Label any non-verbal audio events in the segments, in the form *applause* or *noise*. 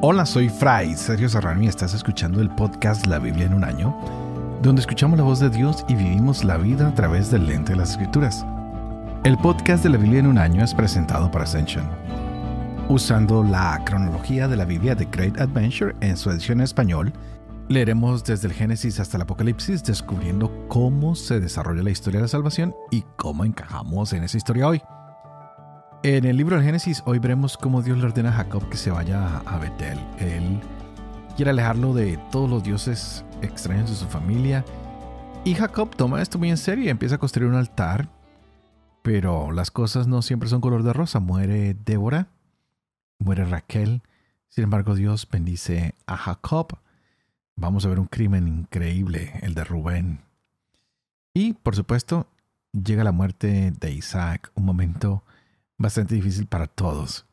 Hola, soy Fray Sergio Serrano y estás escuchando el podcast La Biblia en un año, donde escuchamos la voz de Dios y vivimos la vida a través del lente de las escrituras. El podcast de la Biblia en un año es presentado por Ascension. Usando la cronología de la Biblia de Great Adventure en su edición en español, leeremos desde el Génesis hasta el Apocalipsis descubriendo cómo se desarrolla la historia de la salvación y cómo encajamos en esa historia hoy. En el libro del Génesis hoy veremos cómo Dios le ordena a Jacob que se vaya a Betel. Él quiere alejarlo de todos los dioses extraños de su familia. Y Jacob toma esto muy en serio y empieza a construir un altar. Pero las cosas no siempre son color de rosa. Muere Débora, muere Raquel. Sin embargo, Dios bendice a Jacob. Vamos a ver un crimen increíble, el de Rubén. Y, por supuesto, llega la muerte de Isaac, un momento bastante difícil para todos.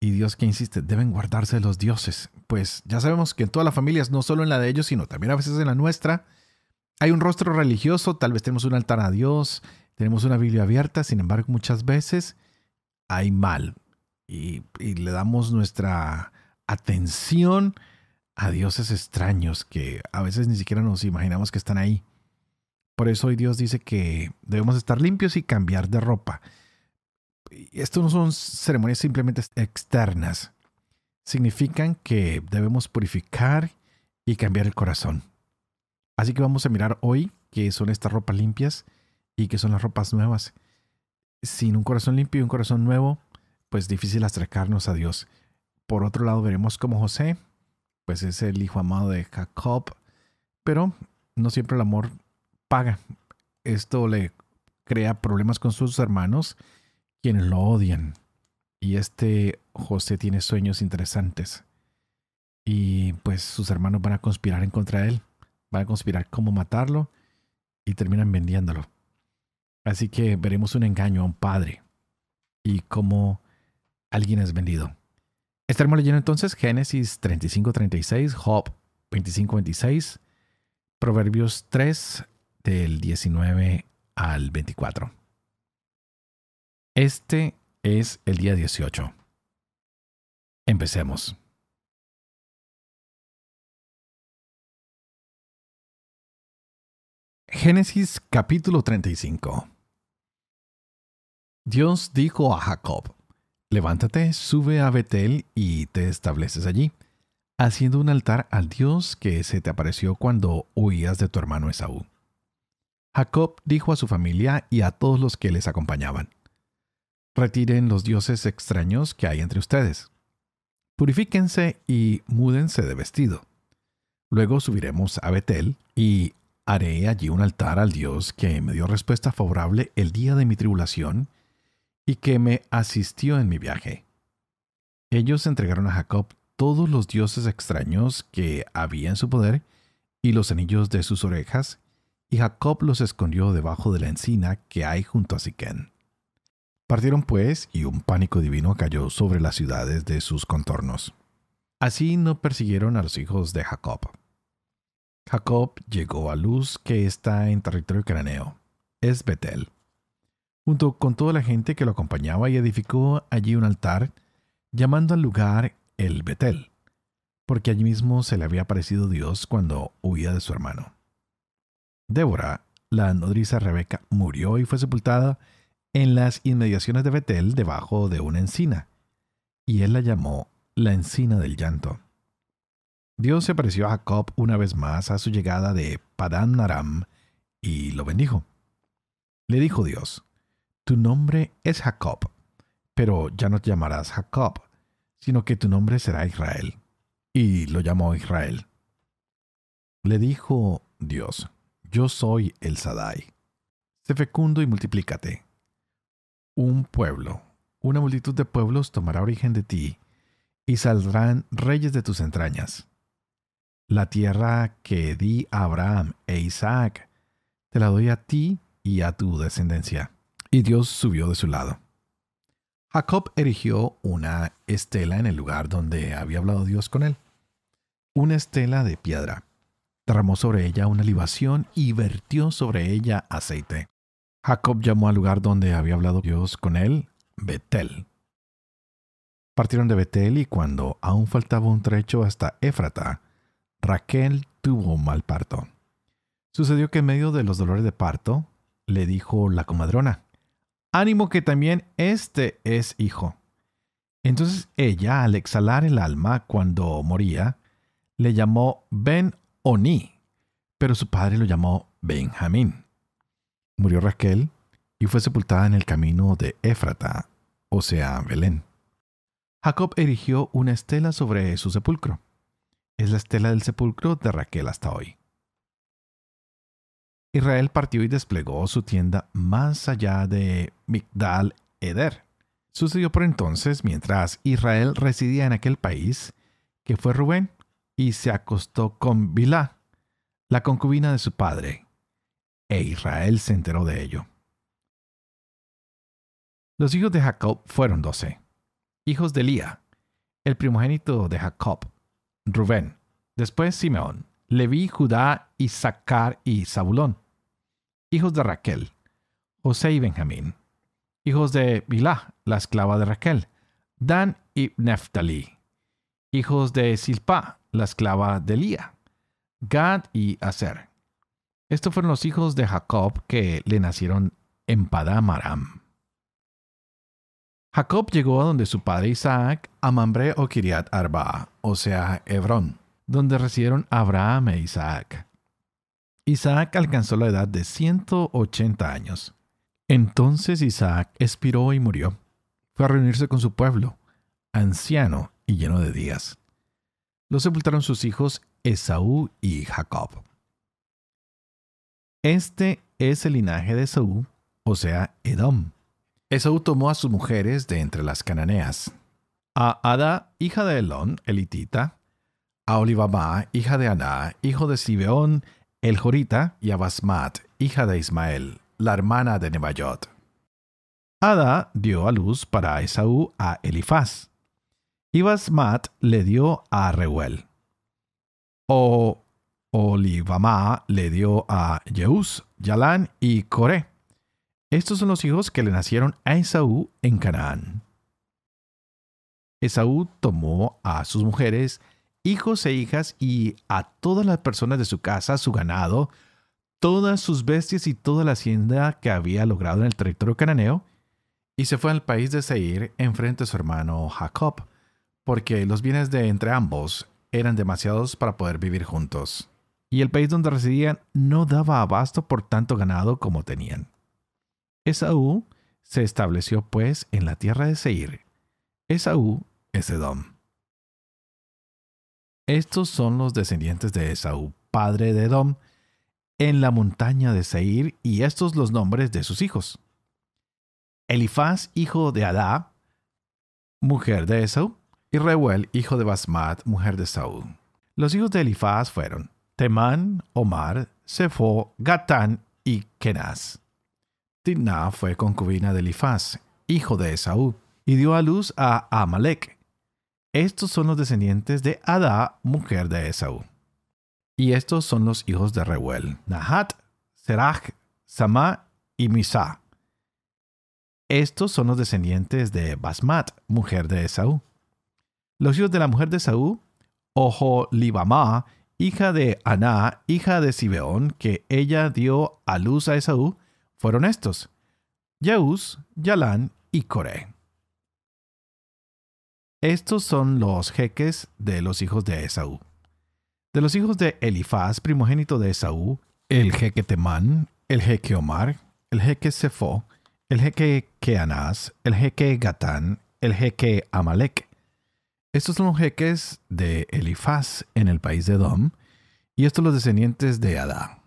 Y Dios que insiste, deben guardarse de los dioses, pues ya sabemos que en todas las familias, no solo en la de ellos, sino también a veces en la nuestra, hay un rostro religioso, tal vez tenemos un altar a Dios, tenemos una Biblia abierta, sin embargo muchas veces hay mal y, y le damos nuestra atención a dioses extraños que a veces ni siquiera nos imaginamos que están ahí. Por eso hoy Dios dice que debemos estar limpios y cambiar de ropa esto no son ceremonias simplemente externas. Significan que debemos purificar y cambiar el corazón. Así que vamos a mirar hoy qué son estas ropas limpias y qué son las ropas nuevas. Sin un corazón limpio y un corazón nuevo, pues difícil acercarnos a Dios. Por otro lado, veremos cómo José, pues es el hijo amado de Jacob, pero no siempre el amor paga. Esto le crea problemas con sus hermanos quienes lo odian. Y este José tiene sueños interesantes. Y pues sus hermanos van a conspirar en contra de él. Van a conspirar cómo matarlo y terminan vendiéndolo. Así que veremos un engaño a un padre y cómo alguien es vendido. Estaremos leyendo entonces Génesis 35-36, Job 25-26, Proverbios 3 del 19 al 24. Este es el día 18. Empecemos. Génesis capítulo 35 Dios dijo a Jacob, Levántate, sube a Betel y te estableces allí, haciendo un altar al Dios que se te apareció cuando huías de tu hermano Esaú. Jacob dijo a su familia y a todos los que les acompañaban, Retiren los dioses extraños que hay entre ustedes. Purifíquense y múdense de vestido. Luego subiremos a Betel y haré allí un altar al Dios que me dio respuesta favorable el día de mi tribulación y que me asistió en mi viaje. Ellos entregaron a Jacob todos los dioses extraños que había en su poder y los anillos de sus orejas, y Jacob los escondió debajo de la encina que hay junto a Siquén. Partieron pues, y un pánico divino cayó sobre las ciudades de sus contornos. Así no persiguieron a los hijos de Jacob. Jacob llegó a Luz, que está en territorio cananeo, es Betel, junto con toda la gente que lo acompañaba y edificó allí un altar, llamando al lugar el Betel, porque allí mismo se le había aparecido Dios cuando huía de su hermano. Débora, la nodriza Rebeca, murió y fue sepultada en las inmediaciones de Betel debajo de una encina, y él la llamó la encina del llanto. Dios se apareció a Jacob una vez más a su llegada de Padán Aram y lo bendijo. Le dijo Dios, Tu nombre es Jacob, pero ya no te llamarás Jacob, sino que tu nombre será Israel. Y lo llamó Israel. Le dijo Dios, Yo soy el Sadai. Sé fecundo y multiplícate un pueblo, una multitud de pueblos tomará origen de ti, y saldrán reyes de tus entrañas. La tierra que di a Abraham e Isaac, te la doy a ti y a tu descendencia. Y Dios subió de su lado. Jacob erigió una estela en el lugar donde había hablado Dios con él. Una estela de piedra. Derramó sobre ella una libación y vertió sobre ella aceite. Jacob llamó al lugar donde había hablado Dios con él Betel. Partieron de Betel y cuando aún faltaba un trecho hasta Éfrata, Raquel tuvo un mal parto. Sucedió que en medio de los dolores de parto, le dijo la comadrona, ánimo que también este es hijo. Entonces ella, al exhalar el alma cuando moría, le llamó Ben Oni, pero su padre lo llamó Benjamín. Murió Raquel y fue sepultada en el camino de Éfrata, o sea, Belén. Jacob erigió una estela sobre su sepulcro. Es la estela del sepulcro de Raquel hasta hoy. Israel partió y desplegó su tienda más allá de Migdal Eder. Sucedió por entonces, mientras Israel residía en aquel país, que fue Rubén y se acostó con Bilá, la concubina de su padre, e Israel se enteró de ello. Los hijos de Jacob fueron doce, hijos de Lía, el primogénito de Jacob, Rubén, después Simeón, Leví, Judá, Isaacar y Zabulón. Hijos de Raquel, José y Benjamín. Hijos de Bilá, la esclava de Raquel, Dan y Neftali. Hijos de Silpa, la esclava de Lía, Gad y Aser. Estos fueron los hijos de Jacob que le nacieron en Padamaram. Jacob llegó a donde su padre Isaac, a Mambre o Kiriat Arba, o sea, Hebrón donde residieron Abraham e Isaac. Isaac alcanzó la edad de 180 años. Entonces Isaac expiró y murió. Fue a reunirse con su pueblo, anciano y lleno de días. Lo sepultaron sus hijos Esaú y Jacob. Este es el linaje de Esaú, o sea, Edom. Esaú tomó a sus mujeres de entre las cananeas. A Ada, hija de Elón, elitita, a Olivamá, hija de Aná, hijo de Sibeón, el Jorita, y a Basmat, hija de Ismael, la hermana de Nebayot. Ada dio a luz para Esaú a Elifaz, y Basmat le dio a Reuel. O Olivamá le dio a Jeús, Yalán y Coré. Estos son los hijos que le nacieron a Esaú en Canaán. Esaú tomó a sus mujeres hijos e hijas y a todas las personas de su casa, su ganado, todas sus bestias y toda la hacienda que había logrado en el territorio cananeo, y se fue al país de Seir enfrente de su hermano Jacob, porque los bienes de entre ambos eran demasiados para poder vivir juntos, y el país donde residían no daba abasto por tanto ganado como tenían. Esaú se estableció pues en la tierra de Seir. Esaú es Edom. Estos son los descendientes de Esaú, padre de Edom, en la montaña de Seir, y estos los nombres de sus hijos. Elifaz, hijo de Adá, mujer de Esaú, y Reuel, hijo de Basmat, mujer de Esaú. Los hijos de Elifaz fueron Temán, Omar, Sefo, Gatán y Kenaz. Timná fue concubina de Elifaz, hijo de Esaú, y dio a luz a Amalek, estos son los descendientes de Adá, mujer de Esaú. Y estos son los hijos de Reuel, Nahat, Serach, Samá y Misa. Estos son los descendientes de Basmat, mujer de Esaú. Los hijos de la mujer de Esaú, Libamá, hija de Aná, hija de Sibeón, que ella dio a luz a Esaú, fueron estos: Yeús, Yalán y Coré. Estos son los jeques de los hijos de Esaú. De los hijos de Elifaz, primogénito de Esaú, el jeque Temán, el jeque Omar, el jeque Sefo, el jeque Keanás, el jeque Gatán, el jeque Amalek. Estos son los jeques de Elifaz en el país de Edom, y estos los descendientes de Adá.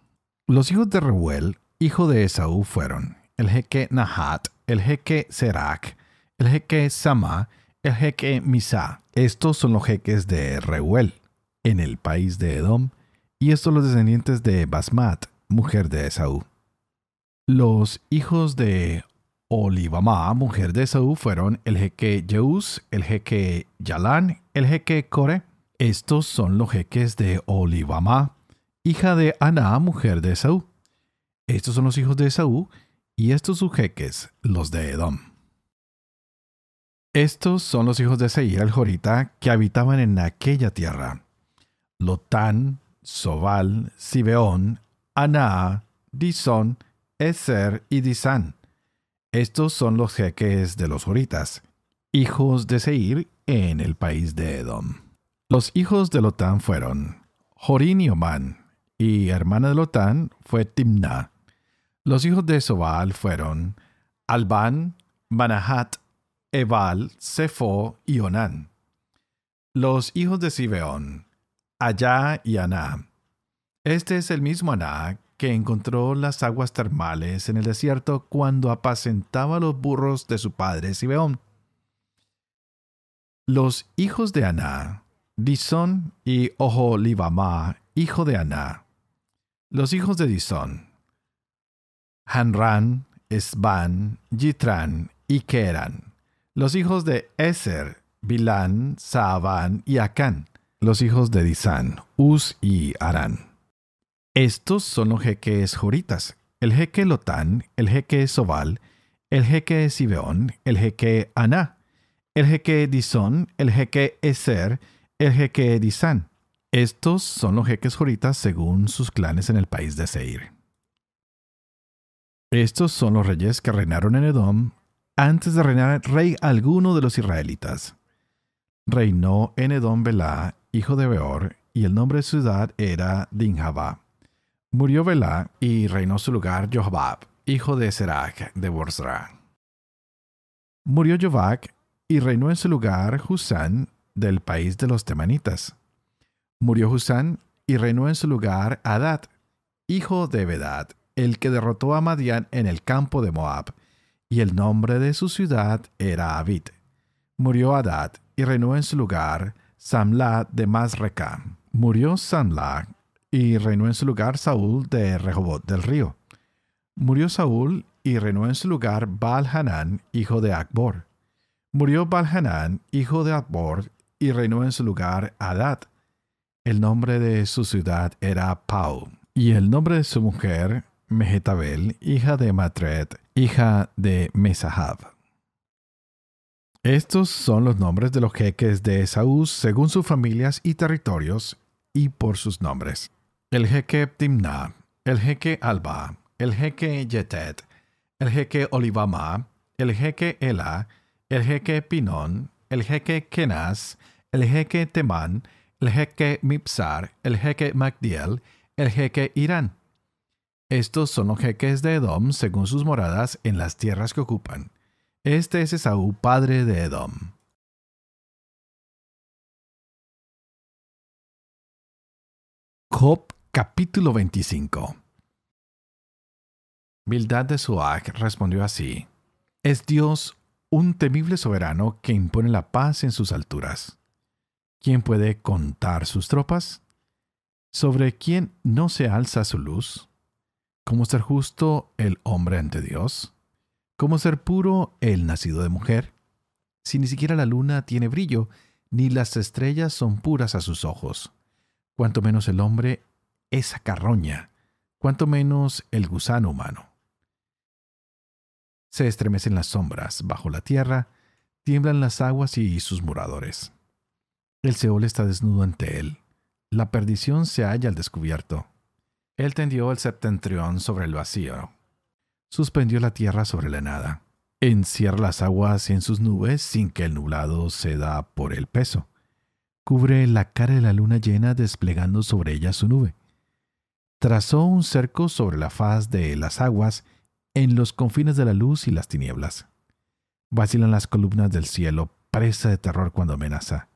Los hijos de Reuel, hijo de Esaú, fueron el jeque Nahat, el jeque Serac, el jeque Sama, el jeque Misa. Estos son los jeques de Reuel, en el país de Edom, y estos los descendientes de Basmat, mujer de Esaú. Los hijos de Olivamá, mujer de Esaú, fueron el jeque Jeús, el jeque Yalán, el jeque Core. Estos son los jeques de Olivamá, hija de Aná, mujer de Esaú. Estos son los hijos de Esaú, y estos sus jeques, los de Edom. Estos son los hijos de Seir el Jorita que habitaban en aquella tierra. Lotán, Sobal, Sibeón, Aná, Disón, Eser y Disán. Estos son los jeques de los Joritas, hijos de Seir en el país de Edom. Los hijos de Lotán fueron Jorín y Omán, y hermana de Lotán fue Timna. Los hijos de Sobal fueron Albán, Manahat, Ebal, Sefo y Onán. Los hijos de Sibeón, Allá y Aná. Este es el mismo Aná que encontró las aguas termales en el desierto cuando apacentaba los burros de su padre Sibeón. Los hijos de Aná, Disón y Oholibamá, hijo de Aná. Los hijos de Disón, Hanran, Esban, Yitran y Keran. Los hijos de Eser, Bilán, Saaban y Acán. Los hijos de Disán, Uz y Arán. Estos son los jeques joritas. El jeque Lotán, el jeque Sobal, el jeque Sibeón, el jeque Aná, el jeque Disón, el jeque Eser, el jeque Disán. Estos son los jeques joritas según sus clanes en el país de Seir. Estos son los reyes que reinaron en Edom antes de reinar rey alguno de los israelitas. Reinó en Edom Belá, hijo de Beor, y el nombre de su ciudad era Dinjabá. Murió Belá y reinó su lugar Jobab, hijo de Serac de Borsra. Murió Jovac y reinó en su lugar Husán del país de los temanitas. Murió Husán y reinó en su lugar Adad, hijo de Bedad, el que derrotó a Madián en el campo de Moab, y el nombre de su ciudad era Abid. Murió Adad y reinó en su lugar Samla de Masreca. Murió Samla y reinó en su lugar Saúl de Rehobot del río. Murió Saúl y reinó en su lugar Baal-Hanán, hijo de Akbor. Murió Baal-Hanán, hijo de Akbor, y reinó en su lugar Adad. El nombre de su ciudad era Pau, y el nombre de su mujer Mehetabel, hija de Matred, hija de Mesahab. Estos son los nombres de los jeques de Esaú según sus familias y territorios y por sus nombres. El jeque Timna, el jeque Alba, el jeque Yetet, el jeque Olivama, el jeque Ela, el jeque Pinón, el jeque Kenaz, el jeque Temán, el jeque Mipsar, el jeque Magdiel, el jeque Irán. Estos son los jeques de Edom según sus moradas en las tierras que ocupan. Este es Esaú, padre de Edom. Job capítulo 25 Bildad de Suag respondió así: Es Dios un temible soberano que impone la paz en sus alturas. ¿Quién puede contar sus tropas? ¿Sobre quién no se alza su luz? ¿Cómo ser justo el hombre ante Dios? ¿Cómo ser puro el nacido de mujer? Si ni siquiera la luna tiene brillo, ni las estrellas son puras a sus ojos, cuanto menos el hombre esa carroña, cuanto menos el gusano humano. Se estremecen las sombras bajo la tierra, tiemblan las aguas y sus moradores. El Seol está desnudo ante él, la perdición se halla al descubierto. Él tendió el septentrión sobre el vacío. Suspendió la tierra sobre la nada. Encierra las aguas en sus nubes sin que el nublado se da por el peso. Cubre la cara de la luna llena desplegando sobre ella su nube. Trazó un cerco sobre la faz de las aguas en los confines de la luz y las tinieblas. Vacilan las columnas del cielo, presa de terror cuando amenaza.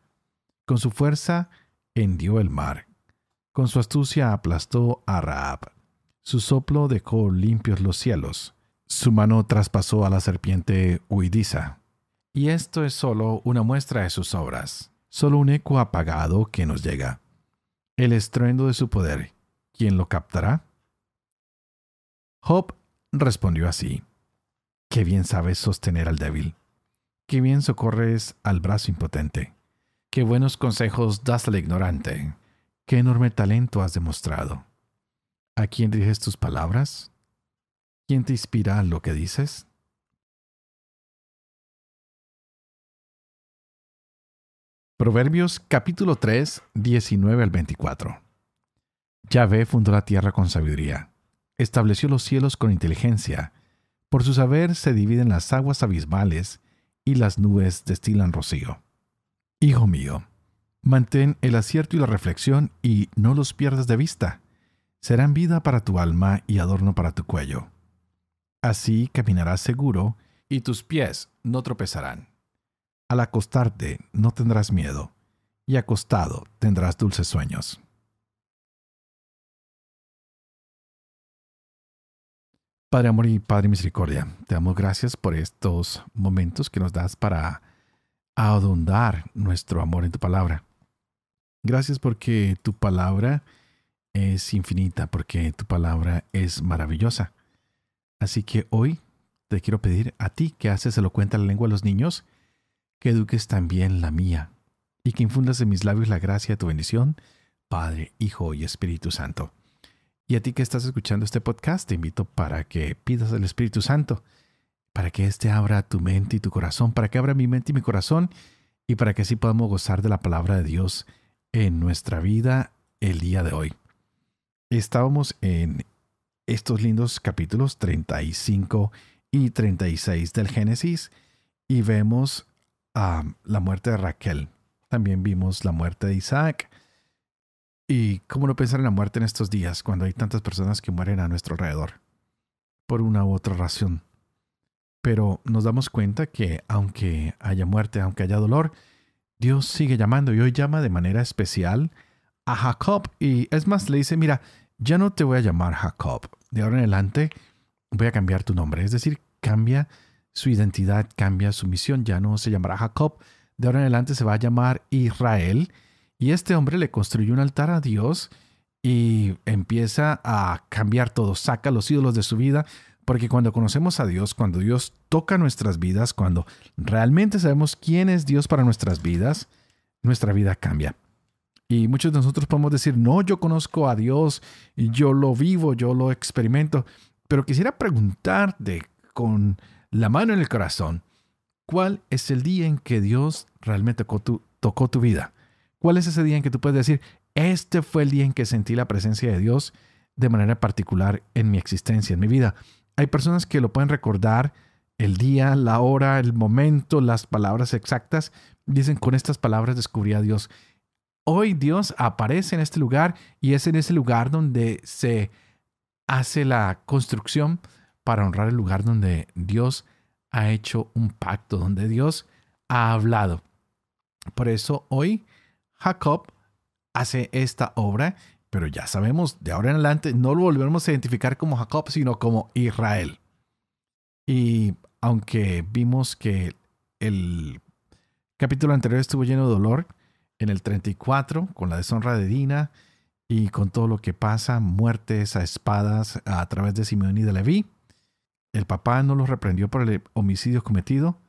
Con su fuerza hendió el mar con su astucia aplastó a Raab. Su soplo dejó limpios los cielos. Su mano traspasó a la serpiente huidiza. Y esto es solo una muestra de sus obras, solo un eco apagado que nos llega. El estruendo de su poder, ¿quién lo captará? Job respondió así. Qué bien sabes sostener al débil. Qué bien socorres al brazo impotente. Qué buenos consejos das al ignorante. Qué enorme talento has demostrado. ¿A quién diriges tus palabras? ¿Quién te inspira lo que dices? Proverbios capítulo 3, 19 al 24. Yahvé fundó la tierra con sabiduría, estableció los cielos con inteligencia, por su saber se dividen las aguas abismales y las nubes destilan rocío. Hijo mío, mantén el acierto y la reflexión y no los pierdas de vista. Serán vida para tu alma y adorno para tu cuello. Así caminarás seguro y tus pies no tropezarán. Al acostarte no tendrás miedo, y acostado tendrás dulces sueños. Padre amor y Padre misericordia, te damos gracias por estos momentos que nos das para ahondar nuestro amor en tu palabra. Gracias porque tu palabra es infinita, porque tu palabra es maravillosa. Así que hoy te quiero pedir a ti que haces elocuente la lengua a los niños, que eduques también la mía, y que infundas en mis labios la gracia de tu bendición, Padre, Hijo y Espíritu Santo. Y a ti que estás escuchando este podcast, te invito para que pidas al Espíritu Santo, para que éste abra tu mente y tu corazón, para que abra mi mente y mi corazón, y para que así podamos gozar de la palabra de Dios en nuestra vida el día de hoy. Estábamos en estos lindos capítulos 35 y 36 del Génesis y vemos la muerte de Raquel. También vimos la muerte de Isaac. Y cómo no pensar en la muerte en estos días, cuando hay tantas personas que mueren a nuestro alrededor, por una u otra razón. Pero nos damos cuenta que aunque haya muerte, aunque haya dolor, Dios sigue llamando y hoy llama de manera especial a Jacob. Y es más, le dice, mira, ya no te voy a llamar Jacob. De ahora en adelante voy a cambiar tu nombre. Es decir, cambia su identidad, cambia su misión, ya no se llamará Jacob, de ahora en adelante se va a llamar Israel. Y este hombre le construyó un altar a Dios y empieza a cambiar todo, saca los ídolos de su vida, porque cuando conocemos a Dios, cuando Dios toca nuestras vidas, cuando realmente sabemos quién es Dios para nuestras vidas, nuestra vida cambia. Y muchos de nosotros podemos decir, no, yo conozco a Dios, yo lo vivo, yo lo experimento, pero quisiera preguntarte con la mano en el corazón, ¿cuál es el día en que Dios realmente tocó tu, tocó tu vida? ¿Cuál es ese día en que tú puedes decir, este fue el día en que sentí la presencia de Dios de manera particular en mi existencia, en mi vida? Hay personas que lo pueden recordar el día, la hora, el momento, las palabras exactas. Dicen, con estas palabras descubrí a Dios. Hoy Dios aparece en este lugar y es en ese lugar donde se hace la construcción para honrar el lugar donde Dios ha hecho un pacto, donde Dios ha hablado. Por eso hoy Jacob hace esta obra, pero ya sabemos, de ahora en adelante no lo volvemos a identificar como Jacob, sino como Israel. Y aunque vimos que el capítulo anterior estuvo lleno de dolor, en el 34, con la deshonra de Dina y con todo lo que pasa, muertes a espadas a través de Simeón y de Leví, el papá no los reprendió por el homicidio cometido,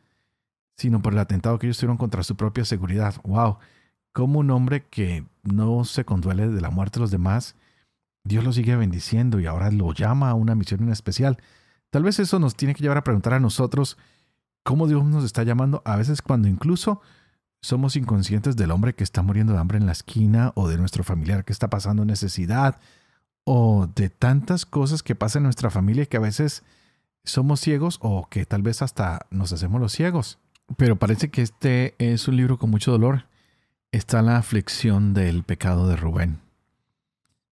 sino por el atentado que ellos tuvieron contra su propia seguridad. ¡Wow! Como un hombre que no se conduele de la muerte de los demás, Dios lo sigue bendiciendo y ahora lo llama a una misión especial. Tal vez eso nos tiene que llevar a preguntar a nosotros cómo Dios nos está llamando, a veces cuando incluso somos inconscientes del hombre que está muriendo de hambre en la esquina o de nuestro familiar que está pasando necesidad o de tantas cosas que pasan en nuestra familia que a veces somos ciegos o que tal vez hasta nos hacemos los ciegos. Pero parece que este es un libro con mucho dolor. Está la aflicción del pecado de Rubén.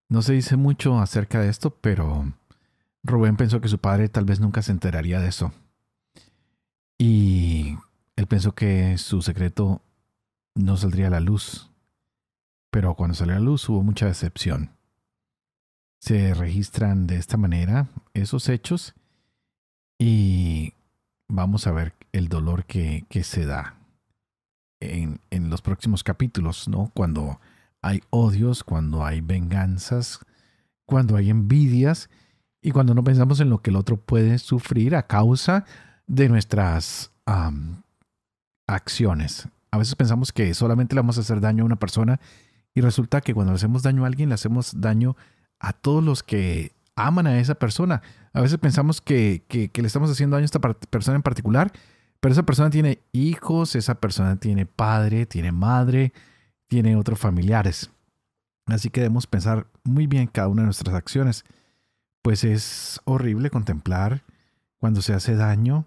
No se dice mucho acerca de esto, pero Rubén pensó que su padre tal vez nunca se enteraría de eso. Y él pensó que su secreto no saldría a la luz. Pero cuando salió a la luz hubo mucha decepción. Se registran de esta manera esos hechos y vamos a ver el dolor que, se da en, en, los próximos capítulos, ¿no? Cuando hay odios, cuando hay venganzas, cuando hay envidias y cuando no pensamos en lo que el otro puede sufrir a causa de nuestras acciones. A veces pensamos que solamente le vamos a hacer daño a una persona y resulta que cuando le hacemos daño a alguien le hacemos daño a todos los que aman a esa persona. A veces pensamos que, le estamos haciendo daño a esta persona en particular, Pero esa persona tiene hijos, esa persona tiene padre, tiene madre, tiene otros familiares. Así que debemos pensar muy bien cada una de nuestras acciones, pues es horrible contemplar cuando se hace daño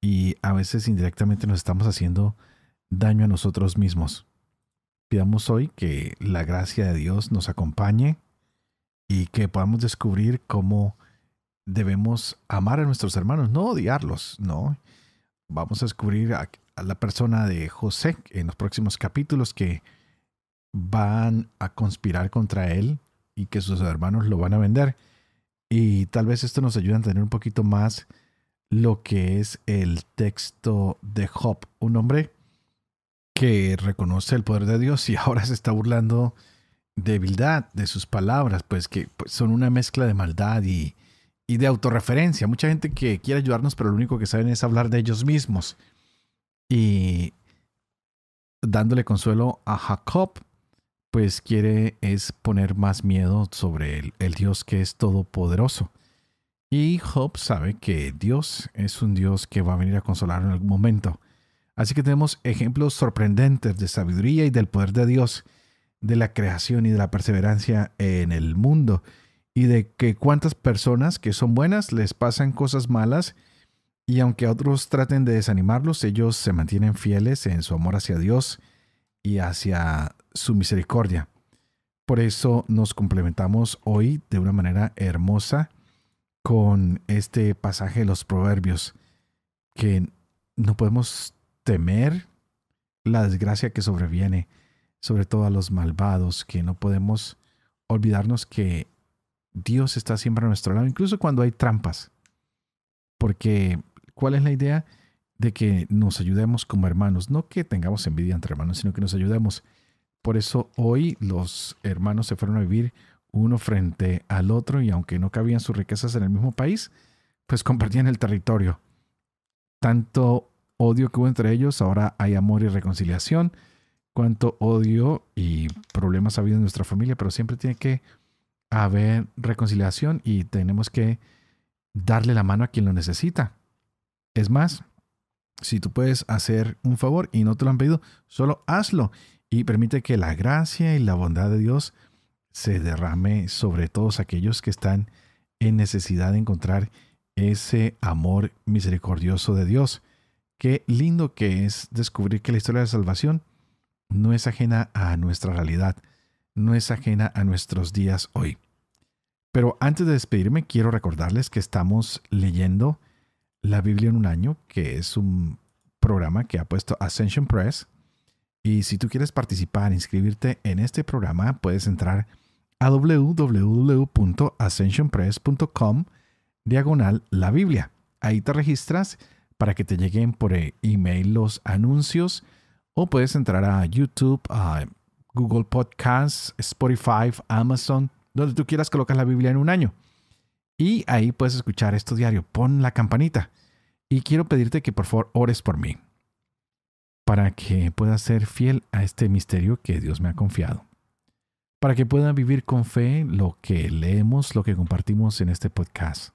y a veces indirectamente nos estamos haciendo daño a nosotros mismos. Pidamos hoy que la gracia de Dios nos acompañe y que podamos descubrir cómo debemos amar a nuestros hermanos, no odiarlos, no. Vamos a descubrir a, la persona de José en los próximos capítulos que van a conspirar contra él y que sus hermanos lo van a vender. Y tal vez esto nos ayude a entender un poquito más lo que es el texto de Job, un hombre que reconoce el poder de Dios y *laughs* ahora se está burlando de debilidad de sus palabras, pues que pues, son una mezcla de maldad y, y de autorreferencia. Mucha gente que quiere ayudarnos, pero lo único que saben es hablar de ellos mismos. Y dándole consuelo a Jacob, pues quiere es poner más miedo sobre el, el Dios que es todopoderoso. Y Job sabe que Dios es un Dios que va a venir a consolar en algún momento. Así que tenemos ejemplos sorprendentes de sabiduría y del poder de Dios, de la creación y de la perseverancia en el mundo y de que cuántas personas que son buenas les pasan cosas malas y aunque otros traten de desanimarlos, ellos se mantienen fieles en su amor hacia Dios y hacia su misericordia. Por eso nos complementamos hoy de una manera hermosa con este pasaje de los proverbios, que no podemos temer la desgracia que sobreviene, sobre todo a los malvados, que no podemos olvidarnos que Dios está siempre a nuestro lado, incluso cuando hay trampas. Porque, ¿cuál es la idea? De que nos ayudemos como hermanos, no que tengamos envidia entre hermanos, sino que nos ayudemos. Por eso hoy los hermanos se fueron a vivir uno frente al otro y aunque no cabían sus riquezas en el mismo país, pues compartían el territorio. Tanto odio que hubo entre ellos, ahora hay amor y reconciliación. Cuánto odio y problemas ha habido en nuestra familia, pero siempre tiene que haber reconciliación y tenemos que darle la mano a quien lo necesita. Es más, si tú puedes hacer un favor y no te lo han pedido, solo hazlo y permite que la gracia y la bondad de Dios se derrame sobre todos aquellos que están en necesidad de encontrar ese amor misericordioso de Dios. Qué lindo que es descubrir que la historia de salvación no es ajena a nuestra realidad, no es ajena a nuestros días hoy. Pero antes de despedirme, quiero recordarles que estamos leyendo la Biblia en un año, que es un programa que ha puesto Ascension Press. Y si tú quieres participar, inscribirte en este programa, puedes entrar a www.ascensionpress.com diagonal la Biblia. Ahí te registras para que te lleguen por email los anuncios o puedes entrar a YouTube, a Google Podcasts, Spotify, Amazon, donde tú quieras colocar la Biblia en un año. Y ahí puedes escuchar esto diario. Pon la campanita. Y quiero pedirte que por favor ores por mí, para que pueda ser fiel a este misterio que Dios me ha confiado. Para que pueda vivir con fe lo que leemos, lo que compartimos en este podcast.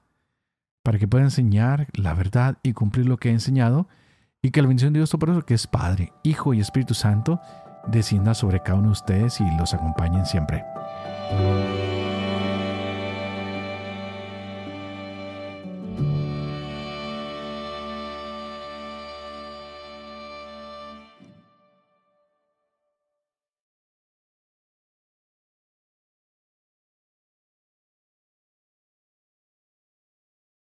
Para que pueda enseñar la verdad y cumplir lo que he enseñado. Y que la bendición de Dios Todopoderoso, que es Padre, Hijo y Espíritu Santo, descienda sobre cada uno de ustedes y los acompañen siempre.